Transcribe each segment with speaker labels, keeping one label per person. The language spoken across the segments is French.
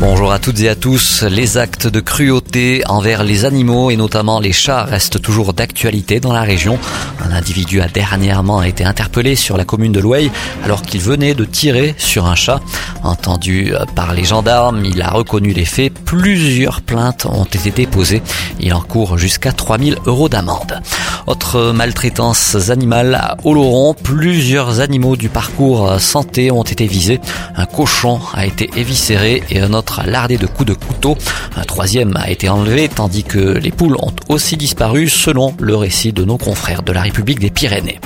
Speaker 1: Bonjour à toutes et à tous. Les actes de cruauté envers les animaux et notamment les chats restent toujours d'actualité dans la région. Un individu a dernièrement été interpellé sur la commune de Louey alors qu'il venait de tirer sur un chat. Entendu par les gendarmes, il a reconnu les faits. Plusieurs plaintes ont été déposées. Il encourt jusqu'à 3000 euros d'amende. Autre maltraitance animale à Oloron, plusieurs animaux du parcours santé ont été visés. Un cochon a été éviscéré et un autre lardé de coups de couteau. Un troisième a été enlevé tandis que les poules ont aussi disparu selon le récit de nos confrères de la République des Pyrénées.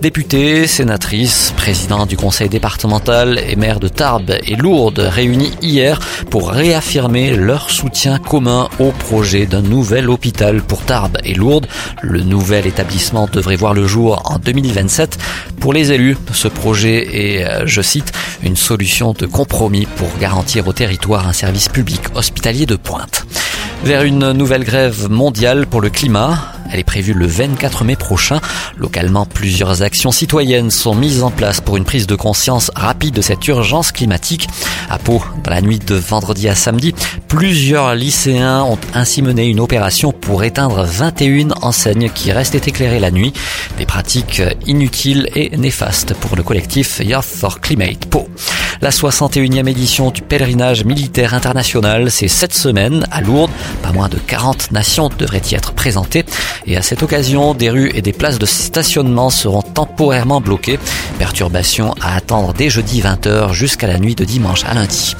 Speaker 1: Députés, sénatrices, présidents du conseil départemental et maires de Tarbes et Lourdes réunis hier pour réaffirmer leur soutien commun au projet d'un nouvel hôpital pour Tarbes et Lourdes. Le nouvel établissement devrait voir le jour en 2027. Pour les élus, ce projet est, euh, je cite, une solution de compromis pour garantir au territoire un service public hospitalier de pointe. Vers une nouvelle grève mondiale pour le climat, elle est prévue le 24 mai prochain. Localement, plusieurs actions citoyennes sont mises en place pour une prise de conscience rapide de cette urgence climatique. À Pau, dans la nuit de vendredi à samedi, plusieurs lycéens ont ainsi mené une opération pour éteindre 21 enseignes qui restaient éclairées la nuit. Des pratiques inutiles et néfastes pour le collectif Youth for Climate Pau. La 61e édition du pèlerinage militaire international, c'est cette semaine à Lourdes. Pas moins de 40 nations devraient y être présentées. Et à cette occasion, des rues et des places de stationnement seront temporairement bloquées. Perturbation à attendre dès jeudi 20h jusqu'à la nuit de dimanche à lundi.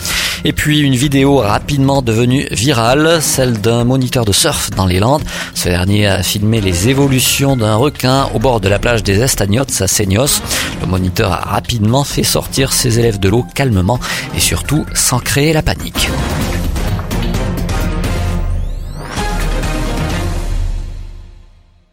Speaker 1: Et puis une vidéo rapidement devenue virale, celle d'un moniteur de surf dans les Landes. Ce dernier a filmé les évolutions d'un requin au bord de la plage des Estagnots à Seignos. Le moniteur a rapidement fait sortir ses élèves de l'eau calmement et surtout sans créer la panique.